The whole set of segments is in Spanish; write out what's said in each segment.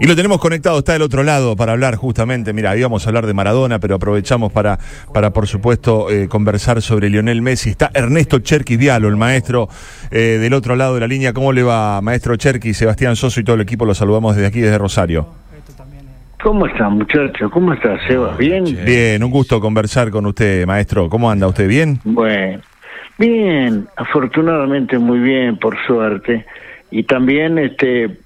Y lo tenemos conectado, está del otro lado para hablar justamente, mira, íbamos a hablar de Maradona, pero aprovechamos para, para por supuesto, eh, conversar sobre Lionel Messi. Está Ernesto Cherky Vialo, el maestro eh, del otro lado de la línea. ¿Cómo le va, maestro Cherky, Sebastián Soso y todo el equipo? Lo saludamos desde aquí, desde Rosario. ¿Cómo está, muchacho? ¿Cómo está, Seba? ¿Bien? Bien, un gusto conversar con usted, maestro. ¿Cómo anda usted? ¿Bien? Bueno, bien, afortunadamente muy bien, por suerte. Y también este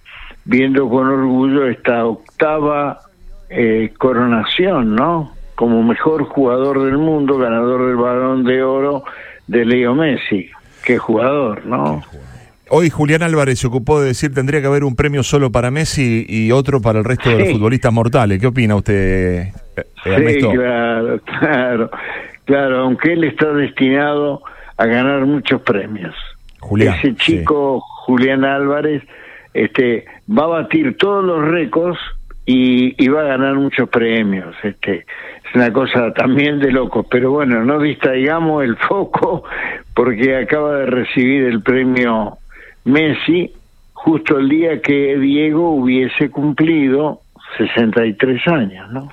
viendo con orgullo esta octava eh, coronación, ¿no? Como mejor jugador del mundo, ganador del balón de oro de Leo Messi. Qué jugador, ¿no? Hoy Julián Álvarez se ocupó de decir tendría que haber un premio solo para Messi y otro para el resto de los futbolistas mortales. ¿Qué opina usted, eh, Sí, claro, claro, claro, aunque él está destinado a ganar muchos premios. Julián, Ese chico Julián Álvarez este va a batir todos los récords y, va a ganar muchos premios. Este es una cosa también de locos, pero bueno, no distraigamos el foco porque acaba de recibir el premio Messi justo el día que Diego hubiese cumplido 63 años, ¿no?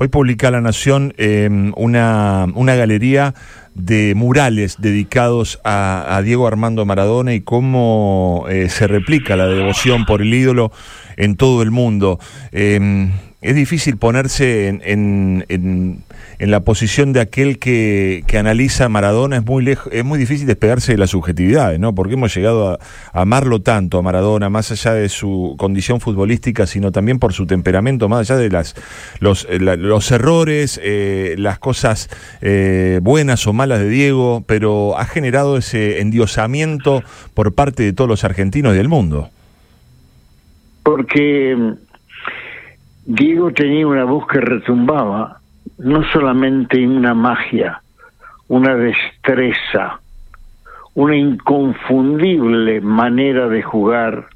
Hoy publica La Nación eh, una, una galería de murales dedicados a, Diego Armando Maradona y cómo eh, se replica la devoción por el ídolo en todo el mundo. Eh, es difícil ponerse en, la posición de aquel que, que analiza Maradona, es muy, es muy difícil despegarse de las subjetividades, ¿no? Porque hemos llegado a, amarlo tanto a Maradona, más allá de su condición futbolística, sino también por su temperamento, más allá de las, los, eh, errores, eh, las cosas eh, buenas o malas de Diego, pero ha generado ese endiosamiento por parte de todos los argentinos y del mundo. Porque Diego tenía una voz que retumbaba, no solamente una magia, una destreza, una inconfundible manera de jugar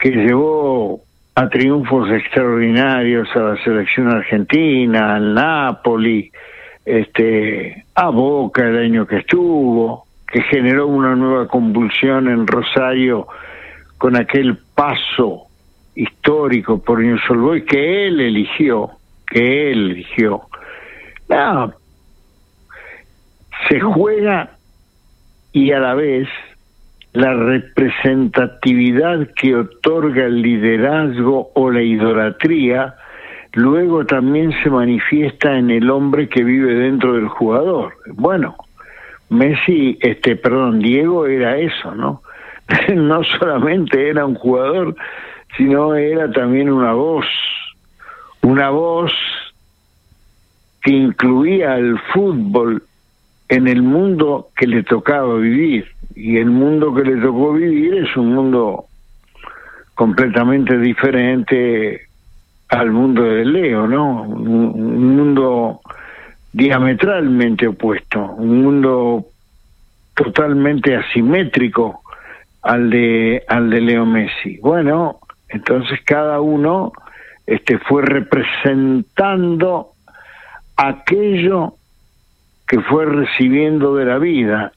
que llevó a triunfos extraordinarios a la selección argentina, al Napoli, este, a Boca el año que estuvo, que generó una nueva convulsión en Rosario con aquel paso histórico por Newell's que él eligió, que él eligió. No, se juega y a la vez la representatividad que otorga el liderazgo o la idolatría luego también se manifiesta en el hombre que vive dentro del jugador. Bueno, Messi, este, perdón, Diego era eso, ¿no? no solamente era un jugador, sino era también una voz, una voz que incluía al fútbol en el mundo que le tocaba vivir. Y el mundo que le tocó vivir es un mundo completamente diferente al mundo de Leo, ¿no? Un, mundo diametralmente opuesto, un mundo totalmente asimétrico al de al de Leo Messi. Bueno, entonces cada uno este, fue representando aquello que fue recibiendo de la vida.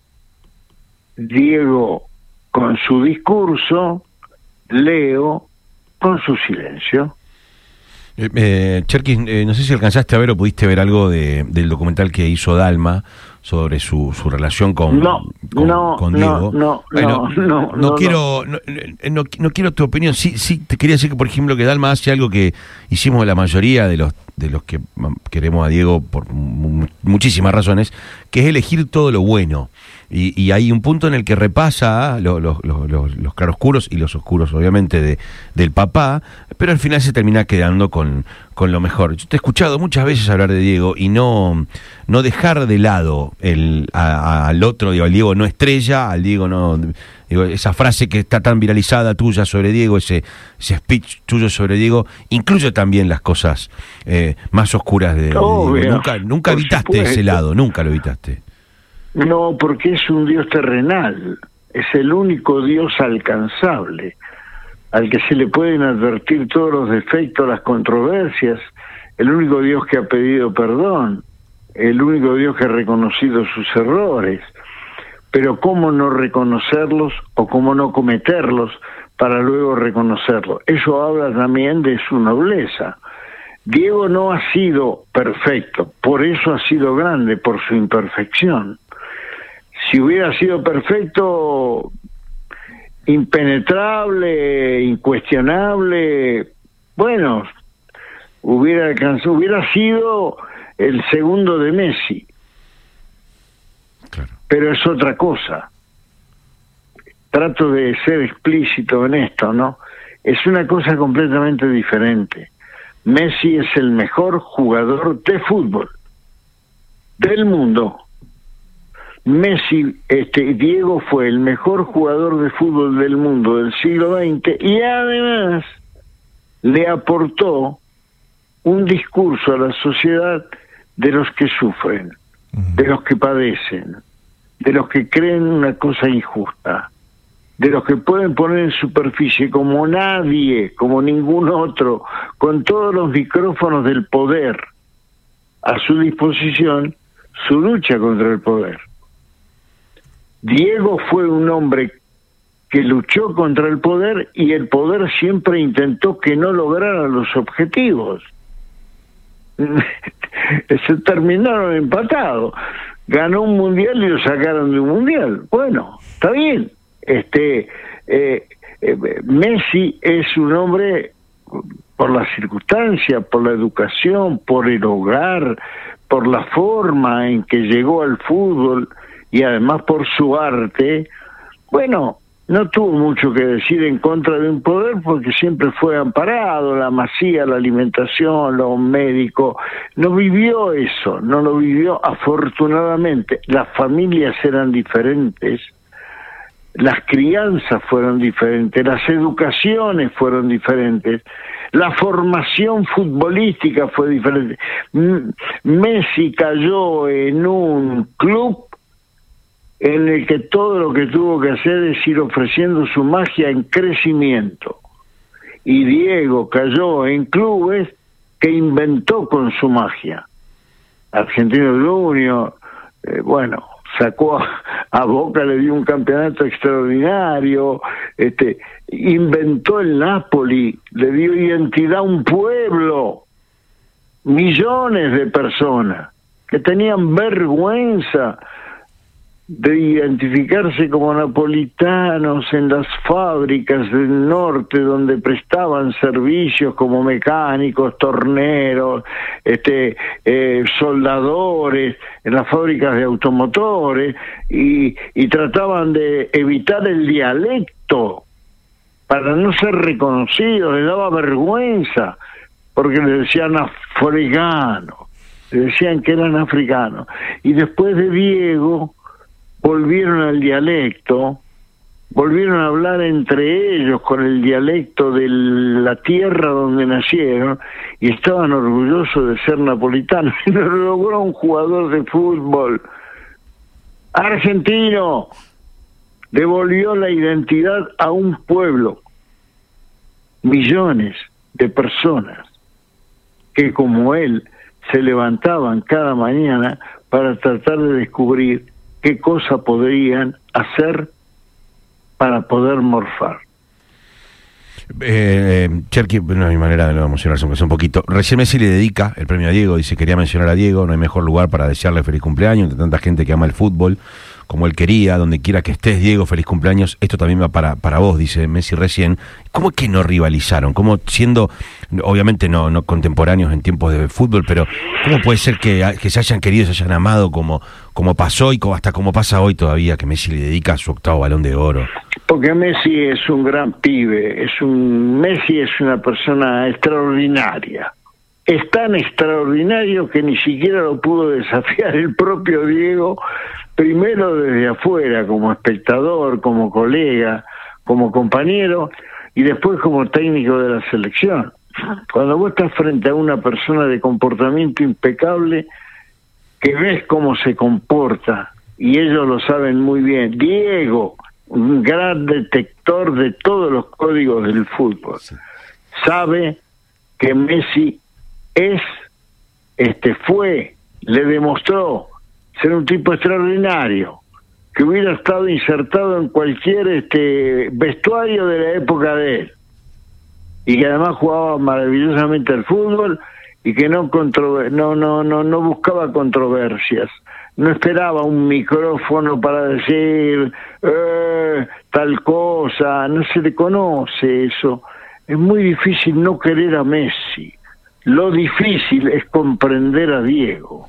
Diego con su discurso, Leo con su silencio. Eh, eh, eh, no sé si alcanzaste a ver o pudiste ver algo de, del documental que hizo Dalma sobre su, su relación con, no, no, Diego. No, no, no, no, quiero, no, quiero tu opinión. Sí, sí, te quería decir que, por ejemplo, que Dalma hace algo que hicimos la mayoría de los de los que queremos a Diego por muchísimas razones, que es elegir todo lo bueno. Y, hay un punto en el que repasa los, los, los, claroscuros y los oscuros, obviamente, de, del papá, pero al final se termina quedando con, con lo mejor. Yo te he escuchado muchas veces hablar de Diego y no, no dejar de lado el, al otro, digo, al Diego no estrella, al Diego no. Digo, esa frase que está tan viralizada tuya sobre Diego, ese, ese speech tuyo sobre Diego, incluye también las cosas eh, más oscuras de, Diego. Nunca, nunca evitaste ese lado, nunca lo evitaste. No, porque es un Dios terrenal, es el único Dios alcanzable, al que se le pueden advertir todos los defectos, las controversias, el único Dios que ha pedido perdón, el único Dios que ha reconocido sus errores. Pero ¿cómo no reconocerlos o cómo no cometerlos para luego reconocerlo. Eso habla también de su nobleza. Diego no ha sido perfecto, por eso ha sido grande, por su imperfección. Si hubiera sido perfecto, impenetrable, incuestionable, bueno, hubiera alcanzado, hubiera sido el segundo de Messi. Pero es otra cosa. Trato de ser explícito en esto, ¿no? Es una cosa completamente diferente. Messi es el mejor jugador de fútbol del mundo. Messi, este Diego fue el mejor jugador de fútbol del mundo del siglo XX y además le aportó un discurso a la sociedad de los que sufren, de los que padecen, de los que creen una cosa injusta, de los que pueden poner en superficie como nadie, como ningún otro, con todos los micrófonos del poder a su disposición, su lucha contra el poder. Diego fue un hombre que luchó contra el poder y el poder siempre intentó que no lograra los objetivos. Se terminaron empatados. Ganó un mundial y lo sacaron de un mundial. Bueno, está bien. Este eh, eh, Messi es un hombre por las circunstancias, por la educación, por el hogar, por la forma en que llegó al fútbol y además por su arte, bueno, no tuvo mucho que decir en contra de un poder porque siempre fue amparado, la masía, la alimentación, los médicos, no vivió eso, no lo vivió afortunadamente. Las familias eran diferentes, las crianzas fueron diferentes, las educaciones fueron diferentes, la formación futbolística fue diferente. Messi cayó en un club en el que todo lo que tuvo que hacer es ir ofreciendo su magia en crecimiento. Y Diego cayó en clubes que inventó con su magia. Argentino Junior, eh, bueno, sacó a, Boca, le dio un campeonato extraordinario, este, inventó el Napoli, le dio identidad a un pueblo, millones de personas que tenían vergüenza de identificarse como napolitanos en las fábricas del norte donde prestaban servicios como mecánicos, torneros, este, eh, soldadores, en las fábricas de automotores y, y trataban de evitar el dialecto para no ser reconocidos, les daba vergüenza porque le decían africanos, le decían que eran africanos. Y después de Diego, volvieron al dialecto, volvieron a hablar entre ellos con el dialecto de la tierra donde nacieron y estaban orgullosos de ser napolitanos. Y lo logró un jugador de fútbol argentino. Devolvió la identidad a un pueblo. Millones de personas que como él se levantaban cada mañana para tratar de descubrir qué cosa podrían hacer para poder morfar. Eh, Cherky, no hay manera de no emocionarse, un poquito. Recién Messi le dedica el premio a Diego, dice, quería mencionar a Diego, no hay mejor lugar para desearle feliz cumpleaños, de tanta gente que ama el fútbol como él quería, donde quiera que estés, Diego, feliz cumpleaños. Esto también va para, para vos, dice Messi recién. ¿Cómo es que no rivalizaron? ¿Cómo siendo, obviamente no, no contemporáneos en tiempos de fútbol, pero cómo puede ser que, que se hayan querido, se hayan amado como, como pasó y hasta como pasa hoy todavía, que Messi le dedica su octavo balón de oro? Porque Messi es un gran pibe, es un Messi es una persona extraordinaria es tan extraordinario que ni siquiera lo pudo desafiar el propio Diego, primero desde afuera, como espectador, como colega, como compañero, y después como técnico de la selección. Cuando vos estás frente a una persona de comportamiento impecable, que ves cómo se comporta, y ellos lo saben muy bien, Diego, un gran detector de todos los códigos del fútbol, sabe que Messi es, este, fue, le demostró ser un tipo extraordinario, que hubiera estado insertado en cualquier este vestuario de la época de él y que además jugaba maravillosamente al fútbol y que no no no no no buscaba controversias. No esperaba un micrófono para decir eh, tal cosa no se le conoce eso. Es muy difícil no querer a Messi. Lo difícil es comprender a Diego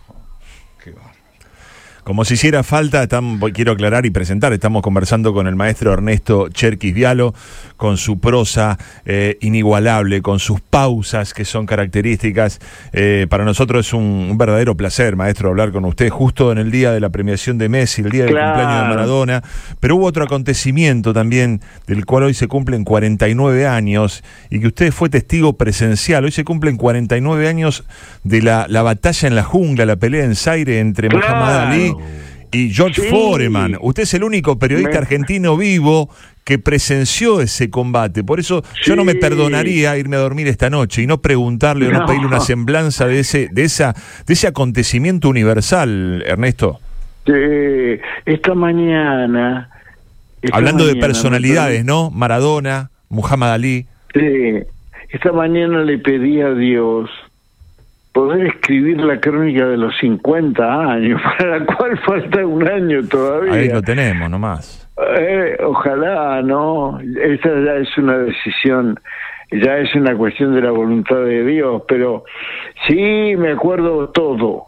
como si hiciera falta, quiero aclarar y presentar, estamos conversando con el maestro Ernesto Cherkis Vialo, con su prosa eh, inigualable, con sus pausas que son características. Eh, para nosotros es un, verdadero placer, maestro, hablar con usted justo en el día de la premiación de Messi, el día del cumpleaños de Maradona. Pero hubo otro acontecimiento también, del cual hoy se cumplen 49 años y que usted fue testigo presencial. Hoy se cumplen 49 años de la, la batalla en la jungla, la pelea en Zaire entre Muhammad Ali y George Foreman. Usted es el único periodista argentino vivo que presenció ese combate. Por eso yo no me perdonaría irme a dormir esta noche y no preguntarle o no pedirle una semblanza de ese, de esa, de ese acontecimiento universal, Ernesto. esta mañana. Hablando de personalidades, ¿no? Maradona, Muhammad Ali. Sí. Esta mañana le pedí a Dios poder escribir la crónica de los 50 años, para la cual falta un año todavía. Ahí lo tenemos nomás. Eh, ojalá, ¿no? Esa ya es una decisión, ya es una cuestión de la voluntad de Dios, pero sí me acuerdo todo.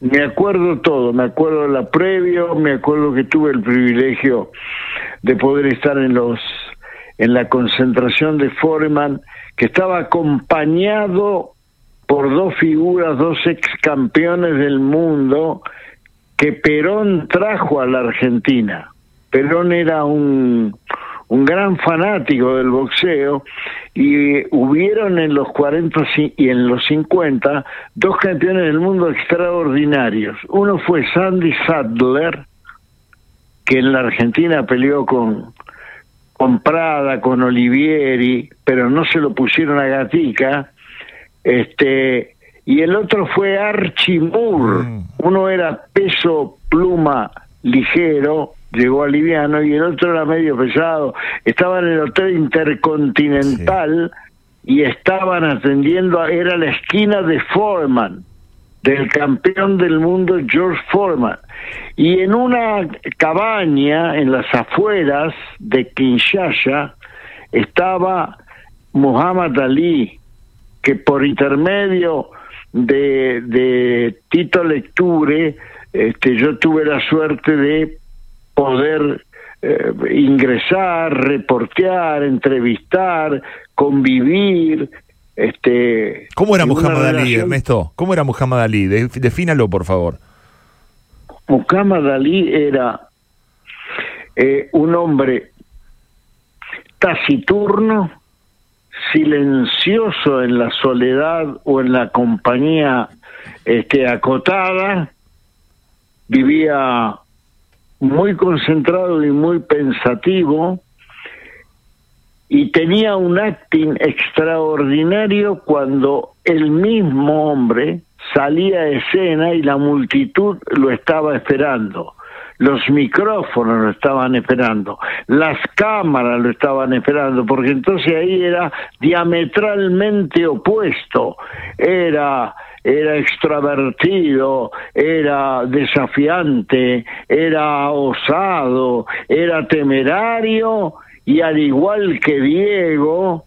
Me acuerdo todo, me acuerdo la previo, me acuerdo que tuve el privilegio de poder estar en los en la concentración de Foreman, que estaba acompañado por dos figuras, dos ex campeones del mundo que Perón trajo a la Argentina. Perón era un, un gran fanático del boxeo y hubieron en los 40 y en los 50 dos campeones del mundo extraordinarios. Uno fue Sandy Sadler, que en la Argentina peleó con, con Prada, con Olivieri, pero no se lo pusieron a Gatica, este, y el otro fue Archie Moore. Mm. Uno era peso pluma ligero, llegó a liviano, y el otro era medio pesado. Estaba en el Hotel Intercontinental y estaban atendiendo, era la esquina de Foreman, del campeón del mundo George Foreman. Y en una cabaña en las afueras de Kinshasa estaba Muhammad Ali, que por intermedio de, de Tito Lecture, este, yo tuve la suerte de poder eh, ingresar, reportear, entrevistar, convivir. Este, ¿Cómo era Muhammad Ali, Ernesto? ¿Cómo era Muhammad Ali? defínalo, por favor. Muhammad Ali era eh, un hombre taciturno, silencioso en la soledad o en la compañía este, acotada, vivía muy concentrado y muy pensativo y tenía un acting extraordinario cuando el mismo hombre salía a escena y la multitud lo estaba esperando los micrófonos lo estaban esperando, las cámaras lo estaban esperando, porque entonces ahí era diametralmente opuesto, era era extravertido, era desafiante, era osado, era temerario y al igual que Diego,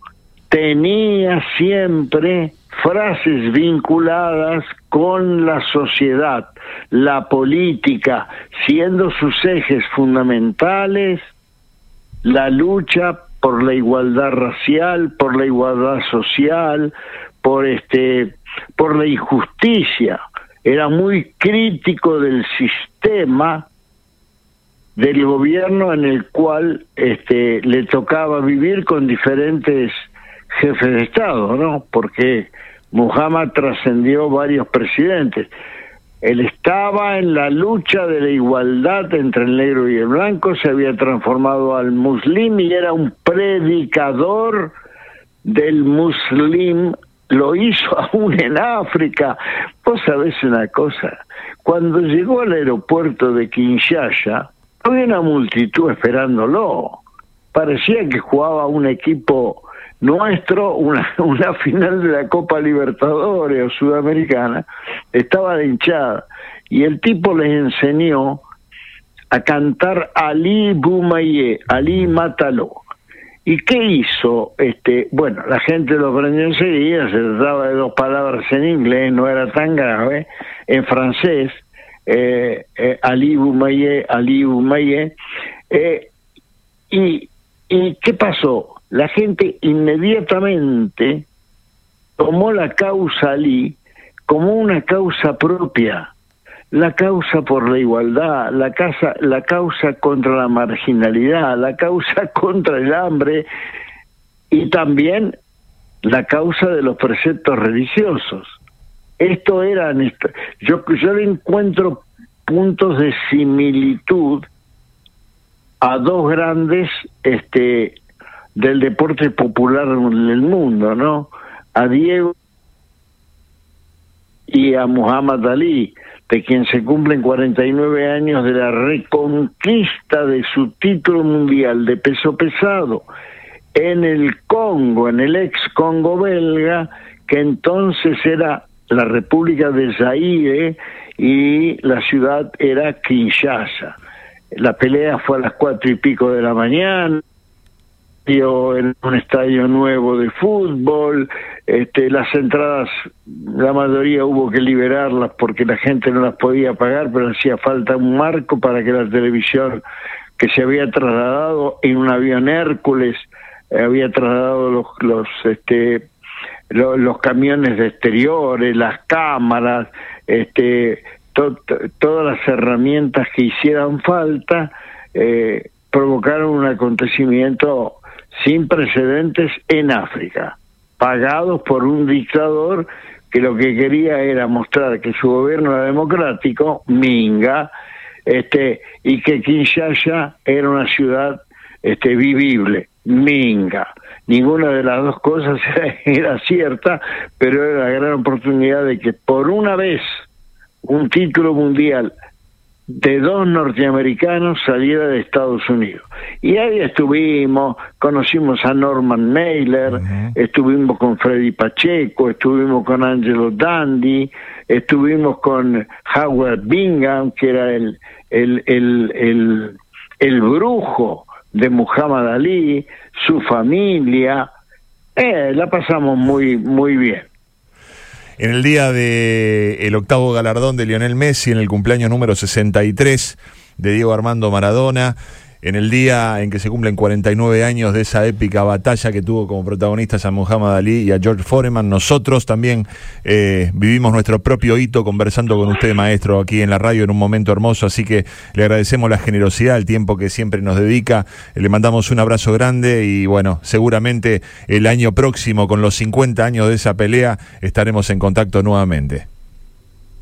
tenía siempre frases vinculadas con la sociedad, la política, siendo sus ejes fundamentales la lucha por la igualdad racial, por la igualdad social, por este por la injusticia. Era muy crítico del sistema del gobierno en el cual este le tocaba vivir con diferentes jefes de estado, ¿no? Porque Muhammad trascendió varios presidentes. Él estaba en la lucha de la igualdad entre el negro y el blanco, se había transformado al muslim y era un predicador del muslim, lo hizo aún en África. Vos sabés una cosa, cuando llegó al aeropuerto de Kinshasa, había una multitud esperándolo. Parecía que jugaba un equipo nuestro, una, una final de la Copa Libertadores o Sudamericana, estaba de hinchada. Y el tipo les enseñó a cantar Ali Bumaye, Ali Mátalo. ¿Y qué hizo? Este, bueno, la gente lo aprendió enseguida, se trataba de dos palabras en inglés, no era tan grave, en francés, eh, eh, Ali Bumaye, Ali Bumaye. Eh, y, ¿Y qué pasó? La gente inmediatamente tomó la causa Ali como una causa propia la causa por la igualdad, la, casa, la causa contra la marginalidad, la causa contra el hambre y también la causa de los preceptos religiosos. Esto era, yo, yo le encuentro puntos de similitud a dos grandes este, del deporte popular en el mundo, ¿no? A Diego y a Muhammad Ali de quien se cumplen 49 años de la reconquista de su título mundial de peso pesado en el Congo, en el ex Congo belga, que entonces era la República de Zaire y la ciudad era Kinshasa. La pelea fue a las cuatro y pico de la mañana, en un estadio nuevo de fútbol, este, las entradas, la mayoría hubo que liberarlas porque la gente no las podía pagar, pero hacía falta un marco para que la televisión que se había trasladado en un avión Hércules, eh, había trasladado los, los, este, los, camiones de exteriores, las cámaras, este, todas las herramientas que hicieran falta, eh, provocaron un acontecimiento sin precedentes en África, pagados por un dictador que lo que quería era mostrar que su gobierno era democrático, Minga, este, y que Kinshasa era una ciudad este, vivible, Minga. Ninguna de las dos cosas era cierta, pero era la gran oportunidad de que por una vez un título mundial de dos norteamericanos saliera de Estados Unidos. Y ahí estuvimos, conocimos a Norman Mailer, estuvimos con Freddy Pacheco, estuvimos con Angelo Dandy, estuvimos con Howard Bingham, que era el, el, el, el, el brujo de Muhammad Ali, su familia. Eh, la pasamos muy, muy bien. En el día del el octavo galardón de Lionel Messi, en el cumpleaños número 63 de Diego Armando Maradona, en el día en que se cumplen 49 años de esa épica batalla que tuvo como protagonistas a Muhammad Ali y a George Foreman, nosotros también eh, vivimos nuestro propio hito conversando con usted, maestro, aquí en la radio en un momento hermoso, así que le agradecemos la generosidad, el tiempo que siempre nos dedica, le mandamos un abrazo grande y bueno, seguramente el año próximo, con los 50 años de esa pelea, estaremos en contacto nuevamente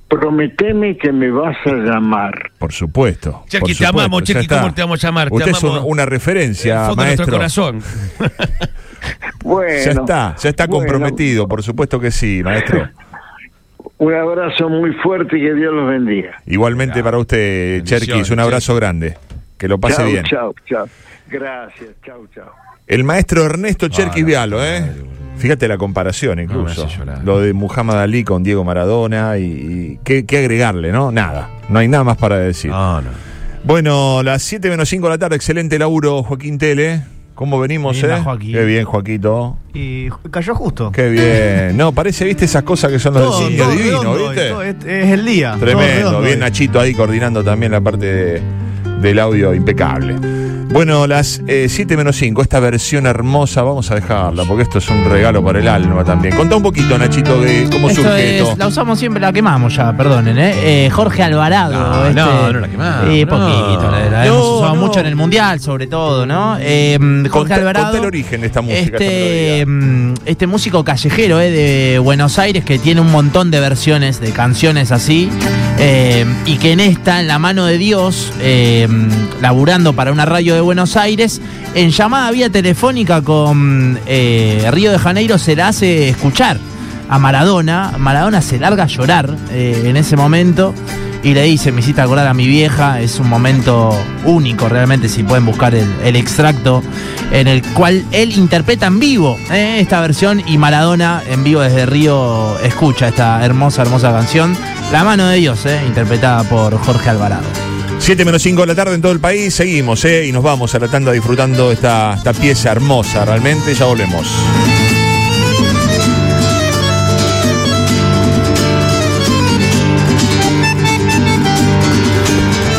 prometeme que me vas a llamar. Por supuesto. Chequi, te amamos, Chequi, ¿cómo te vamos a llamar? Usted es una referencia, maestro. De corazón. bueno. Ya está, ya está comprometido, por supuesto que sí, maestro. Un abrazo muy fuerte y que Dios los bendiga. Igualmente para usted, Cherkis, un abrazo grande. Que lo pase bien. Chao, chao. Gracias, chao, chao. El maestro Ernesto Cherkis Vialo, ¿eh? Fíjate la comparación incluso. lo de Muhammad Ali con Diego Maradona y, ¿qué, agregarle, ¿no? Nada. No hay nada más para decir. Bueno, las 7 menos 5 de la tarde, excelente laburo, Joaquín Tele. ¿Cómo venimos, eh? Qué bien, Joaquito. Y cayó justo. Qué bien. No, parece, viste, esas cosas que son los del cine divino, ¿viste? es, el día. Tremendo. bien Nachito ahí coordinando también la parte del audio impecable. Bueno, las 7 eh, menos 5, esta versión hermosa, vamos a dejarla, porque esto es un regalo para el alma también. Contá un poquito, Nachito, de cómo surge esto. La usamos siempre, la quemamos ya, perdonen, ¿eh? eh Jorge Alvarado. No, este, no, no la quemamos. Eh, poquito, la, hemos usado mucho en el Mundial, sobre todo, ¿no? Eh, Jorge Alvarado. Conté el origen de esta música. Este, mm, este músico callejero eh, de Buenos Aires que tiene un montón de versiones de canciones así, y que en esta, en la mano de Dios, laburando para una radio de Buenos Aires, en llamada vía telefónica con eh, Río de Janeiro se la hace escuchar a Maradona. Maradona se larga a llorar eh, en ese momento. y le dice, me hiciste acordar a mi vieja, es un momento único realmente, si pueden buscar el, extracto, en el cual él interpreta en vivo eh, esta versión y Maradona en vivo desde Río escucha esta hermosa, hermosa canción, La mano de Dios, interpretada por Jorge Alvarado. 7 menos 5 de la tarde en todo el país, seguimos, ¿eh? Y nos vamos a la tanda disfrutando esta, esta pieza hermosa, realmente, ya volvemos.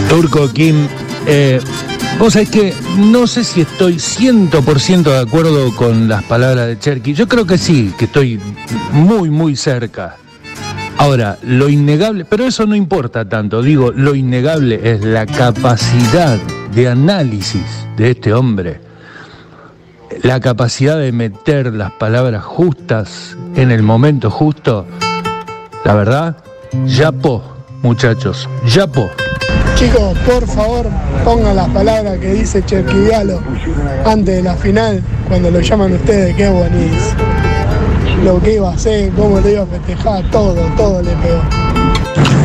Turco Kim, eh, vos sabés que no sé si estoy 100% de acuerdo con las palabras de Cherky. Yo creo que sí, que estoy muy, muy cerca. Ahora, lo innegable, pero eso no importa tanto, digo, lo innegable es la capacidad de análisis de este hombre, la capacidad de meter las palabras justas en el momento justo. La verdad, yapo, muchachos, yapo. Chicos, por favor, pongan las palabras que dice Cherquidialo antes de la final, cuando lo llaman ustedes, qué buenísimo. Lo que iba a hacer, cómo lo iba a festejar, todo, todo le pegó.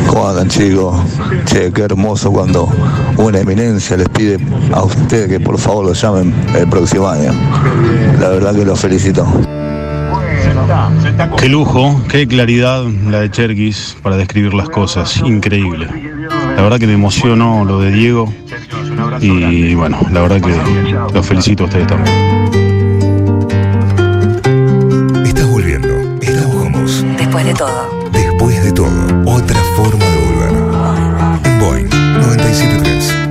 ¿Cómo andan chicos? Che, qué hermoso cuando una eminencia les pide a ustedes que por favor lo llamen el próximo año. La verdad que los felicito. Qué lujo, qué claridad la de Cherkis para describir las cosas, increíble. La verdad que me emocionó lo de Diego y bueno, la verdad que los felicito a ustedes también. Después de todo. Otra forma de volver. En Boeing 973.